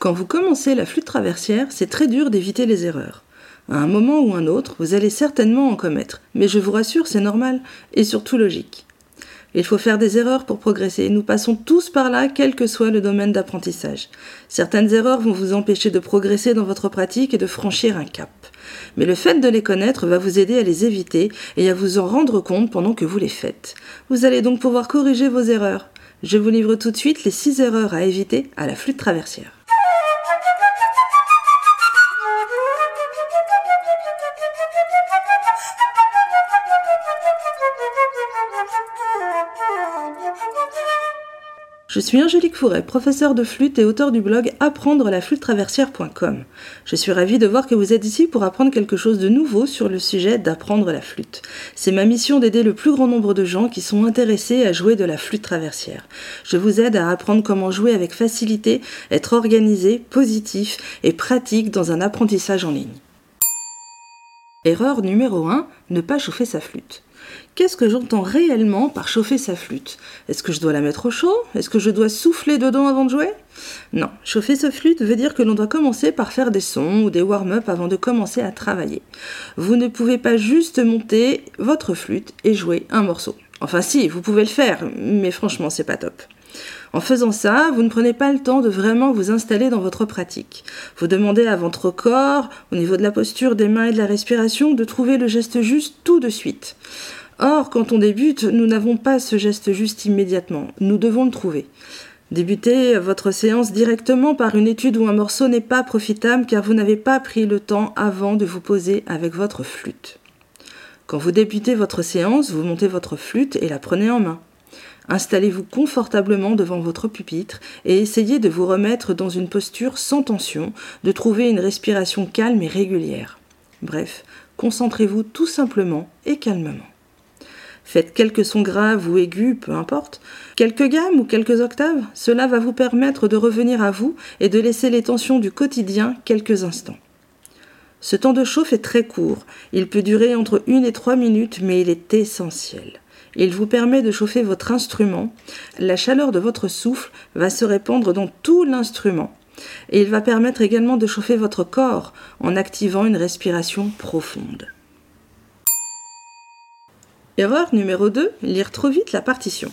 Quand vous commencez la flûte traversière, c'est très dur d'éviter les erreurs. À un moment ou un autre, vous allez certainement en commettre, mais je vous rassure, c'est normal et surtout logique. Il faut faire des erreurs pour progresser. Nous passons tous par là, quel que soit le domaine d'apprentissage. Certaines erreurs vont vous empêcher de progresser dans votre pratique et de franchir un cap. Mais le fait de les connaître va vous aider à les éviter et à vous en rendre compte pendant que vous les faites. Vous allez donc pouvoir corriger vos erreurs. Je vous livre tout de suite les 6 erreurs à éviter à la flûte traversière. Je suis Angélique Fouret, professeure de flûte et auteur du blog apprendre la flûte traversière.com. Je suis ravie de voir que vous êtes ici pour apprendre quelque chose de nouveau sur le sujet d'apprendre la flûte. C'est ma mission d'aider le plus grand nombre de gens qui sont intéressés à jouer de la flûte traversière. Je vous aide à apprendre comment jouer avec facilité, être organisé, positif et pratique dans un apprentissage en ligne. Erreur numéro 1, ne pas chauffer sa flûte. Qu'est-ce que j'entends réellement par chauffer sa flûte Est-ce que je dois la mettre au chaud Est-ce que je dois souffler dedans avant de jouer Non, chauffer sa flûte veut dire que l'on doit commencer par faire des sons ou des warm-up avant de commencer à travailler. Vous ne pouvez pas juste monter votre flûte et jouer un morceau. Enfin si, vous pouvez le faire, mais franchement c'est pas top. En faisant ça, vous ne prenez pas le temps de vraiment vous installer dans votre pratique. Vous demandez à votre corps, au niveau de la posture des mains et de la respiration, de trouver le geste juste tout de suite. Or, quand on débute, nous n'avons pas ce geste juste immédiatement. Nous devons le trouver. Débuter votre séance directement par une étude ou un morceau n'est pas profitable car vous n'avez pas pris le temps avant de vous poser avec votre flûte. Quand vous débutez votre séance, vous montez votre flûte et la prenez en main. Installez-vous confortablement devant votre pupitre et essayez de vous remettre dans une posture sans tension, de trouver une respiration calme et régulière. Bref, concentrez-vous tout simplement et calmement. Faites quelques sons graves ou aigus, peu importe, quelques gammes ou quelques octaves, cela va vous permettre de revenir à vous et de laisser les tensions du quotidien quelques instants. Ce temps de chauffe est très court, il peut durer entre une et trois minutes, mais il est essentiel. Il vous permet de chauffer votre instrument, la chaleur de votre souffle va se répandre dans tout l'instrument, et il va permettre également de chauffer votre corps en activant une respiration profonde. Erreur numéro 2, lire trop vite la partition.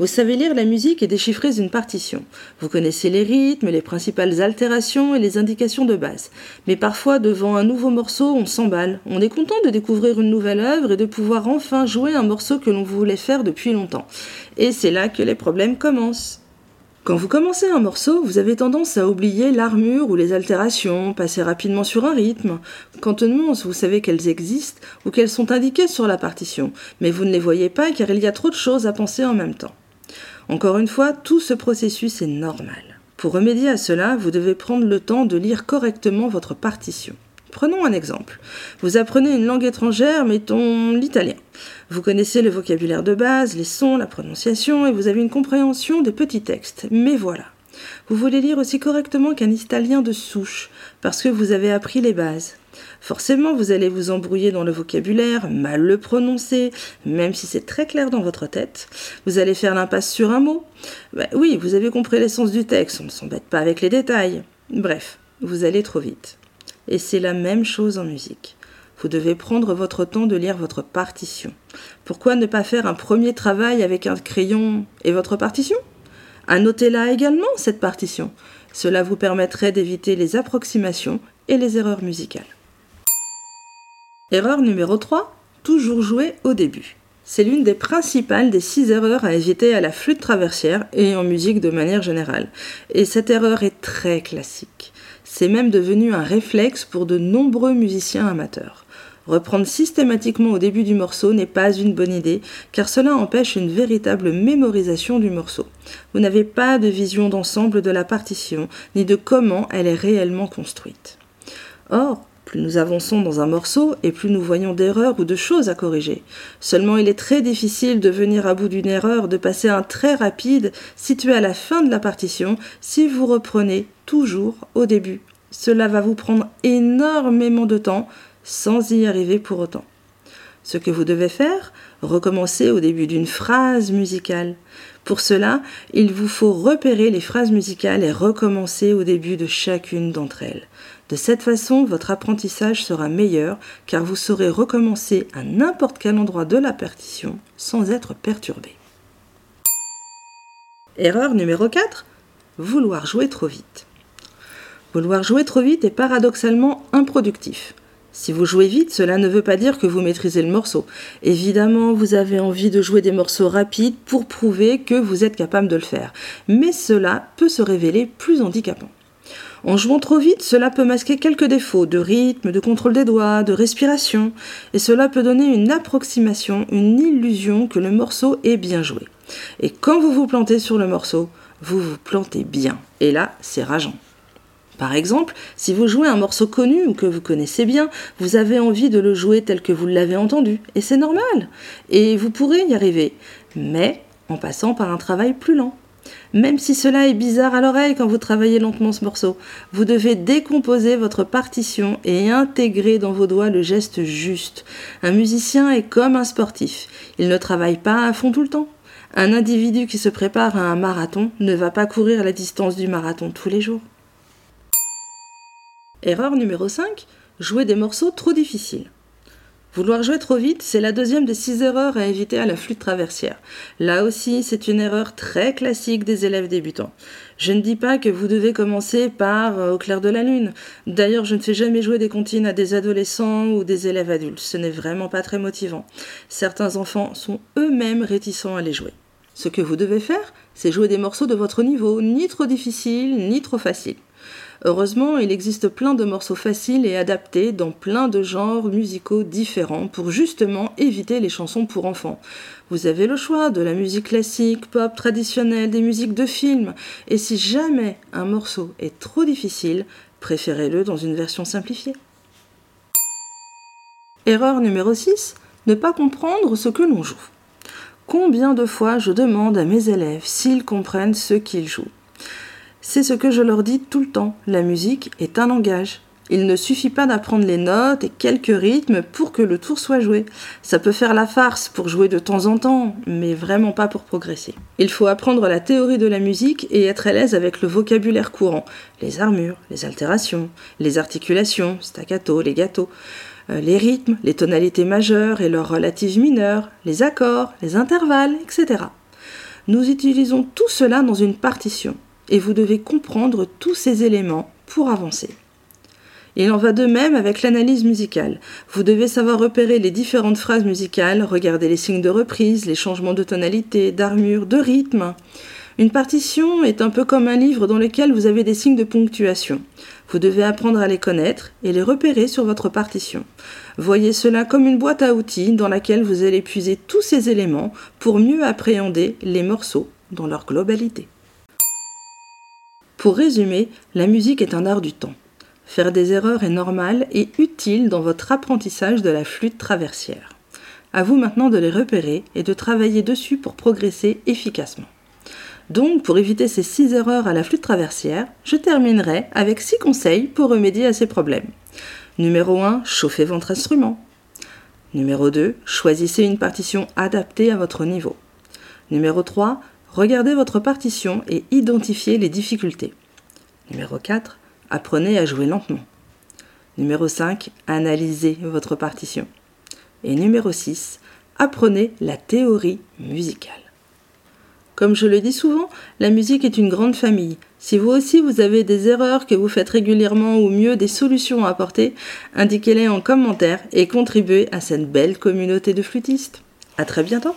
Vous savez lire la musique et déchiffrer une partition. Vous connaissez les rythmes, les principales altérations et les indications de base. Mais parfois, devant un nouveau morceau, on s'emballe. On est content de découvrir une nouvelle œuvre et de pouvoir enfin jouer un morceau que l'on voulait faire depuis longtemps. Et c'est là que les problèmes commencent. Quand vous commencez un morceau, vous avez tendance à oublier l'armure ou les altérations, passer rapidement sur un rythme. On vous savez qu'elles existent ou qu'elles sont indiquées sur la partition, mais vous ne les voyez pas car il y a trop de choses à penser en même temps. Encore une fois, tout ce processus est normal. Pour remédier à cela, vous devez prendre le temps de lire correctement votre partition. Prenons un exemple. Vous apprenez une langue étrangère, mettons l'italien. Vous connaissez le vocabulaire de base, les sons, la prononciation, et vous avez une compréhension des petits textes. Mais voilà. Vous voulez lire aussi correctement qu'un italien de souche, parce que vous avez appris les bases. Forcément, vous allez vous embrouiller dans le vocabulaire, mal le prononcer, même si c'est très clair dans votre tête. Vous allez faire l'impasse sur un mot. Ben oui, vous avez compris l'essence du texte, on ne s'embête pas avec les détails. Bref, vous allez trop vite. Et c'est la même chose en musique. Vous devez prendre votre temps de lire votre partition. Pourquoi ne pas faire un premier travail avec un crayon et votre partition? Annotez-la également, cette partition. Cela vous permettrait d'éviter les approximations et les erreurs musicales. Erreur numéro 3. Toujours jouer au début. C'est l'une des principales des six erreurs à éviter à la flûte traversière et en musique de manière générale. Et cette erreur est très classique. C'est même devenu un réflexe pour de nombreux musiciens amateurs. Reprendre systématiquement au début du morceau n'est pas une bonne idée, car cela empêche une véritable mémorisation du morceau. Vous n'avez pas de vision d'ensemble de la partition, ni de comment elle est réellement construite. Or, plus nous avançons dans un morceau et plus nous voyons d'erreurs ou de choses à corriger. Seulement il est très difficile de venir à bout d'une erreur, de passer un très rapide situé à la fin de la partition si vous reprenez toujours au début. Cela va vous prendre énormément de temps sans y arriver pour autant. Ce que vous devez faire, recommencer au début d'une phrase musicale. Pour cela, il vous faut repérer les phrases musicales et recommencer au début de chacune d'entre elles. De cette façon, votre apprentissage sera meilleur car vous saurez recommencer à n'importe quel endroit de la partition sans être perturbé. Erreur numéro 4. Vouloir jouer trop vite. Vouloir jouer trop vite est paradoxalement improductif. Si vous jouez vite, cela ne veut pas dire que vous maîtrisez le morceau. Évidemment, vous avez envie de jouer des morceaux rapides pour prouver que vous êtes capable de le faire. Mais cela peut se révéler plus handicapant. En jouant trop vite, cela peut masquer quelques défauts de rythme, de contrôle des doigts, de respiration, et cela peut donner une approximation, une illusion que le morceau est bien joué. Et quand vous vous plantez sur le morceau, vous vous plantez bien. Et là, c'est rageant. Par exemple, si vous jouez un morceau connu ou que vous connaissez bien, vous avez envie de le jouer tel que vous l'avez entendu, et c'est normal, et vous pourrez y arriver, mais en passant par un travail plus lent. Même si cela est bizarre à l'oreille quand vous travaillez lentement ce morceau, vous devez décomposer votre partition et intégrer dans vos doigts le geste juste. Un musicien est comme un sportif, il ne travaille pas à fond tout le temps. Un individu qui se prépare à un marathon ne va pas courir la distance du marathon tous les jours. Erreur numéro 5, jouer des morceaux trop difficiles. Vouloir jouer trop vite, c'est la deuxième des six erreurs à éviter à la flûte traversière. Là aussi, c'est une erreur très classique des élèves débutants. Je ne dis pas que vous devez commencer par euh, Au clair de la lune. D'ailleurs, je ne fais jamais jouer des comptines à des adolescents ou des élèves adultes. Ce n'est vraiment pas très motivant. Certains enfants sont eux-mêmes réticents à les jouer. Ce que vous devez faire, c'est jouer des morceaux de votre niveau, ni trop difficiles, ni trop faciles. Heureusement, il existe plein de morceaux faciles et adaptés dans plein de genres musicaux différents pour justement éviter les chansons pour enfants. Vous avez le choix de la musique classique, pop traditionnelle, des musiques de films, et si jamais un morceau est trop difficile, préférez-le dans une version simplifiée. Erreur numéro 6, ne pas comprendre ce que l'on joue. Combien de fois je demande à mes élèves s'ils comprennent ce qu'ils jouent? C'est ce que je leur dis tout le temps. La musique est un langage. Il ne suffit pas d'apprendre les notes et quelques rythmes pour que le tour soit joué. Ça peut faire la farce pour jouer de temps en temps, mais vraiment pas pour progresser. Il faut apprendre la théorie de la musique et être à l'aise avec le vocabulaire courant, les armures, les altérations, les articulations, staccato, les gâteaux, euh, les rythmes, les tonalités majeures et leurs relatives mineures, les accords, les intervalles, etc. Nous utilisons tout cela dans une partition et vous devez comprendre tous ces éléments pour avancer. Il en va de même avec l'analyse musicale. Vous devez savoir repérer les différentes phrases musicales, regarder les signes de reprise, les changements de tonalité, d'armure, de rythme. Une partition est un peu comme un livre dans lequel vous avez des signes de ponctuation. Vous devez apprendre à les connaître et les repérer sur votre partition. Voyez cela comme une boîte à outils dans laquelle vous allez puiser tous ces éléments pour mieux appréhender les morceaux dans leur globalité. Pour résumer, la musique est un art du temps. Faire des erreurs est normal et utile dans votre apprentissage de la flûte traversière. À vous maintenant de les repérer et de travailler dessus pour progresser efficacement. Donc, pour éviter ces 6 erreurs à la flûte traversière, je terminerai avec 6 conseils pour remédier à ces problèmes. Numéro 1, chauffez votre instrument. Numéro 2, choisissez une partition adaptée à votre niveau. Numéro 3, Regardez votre partition et identifiez les difficultés. Numéro 4. Apprenez à jouer lentement. Numéro 5. Analysez votre partition. Et numéro 6. Apprenez la théorie musicale. Comme je le dis souvent, la musique est une grande famille. Si vous aussi vous avez des erreurs que vous faites régulièrement ou mieux des solutions à apporter, indiquez-les en commentaire et contribuez à cette belle communauté de flûtistes. À très bientôt!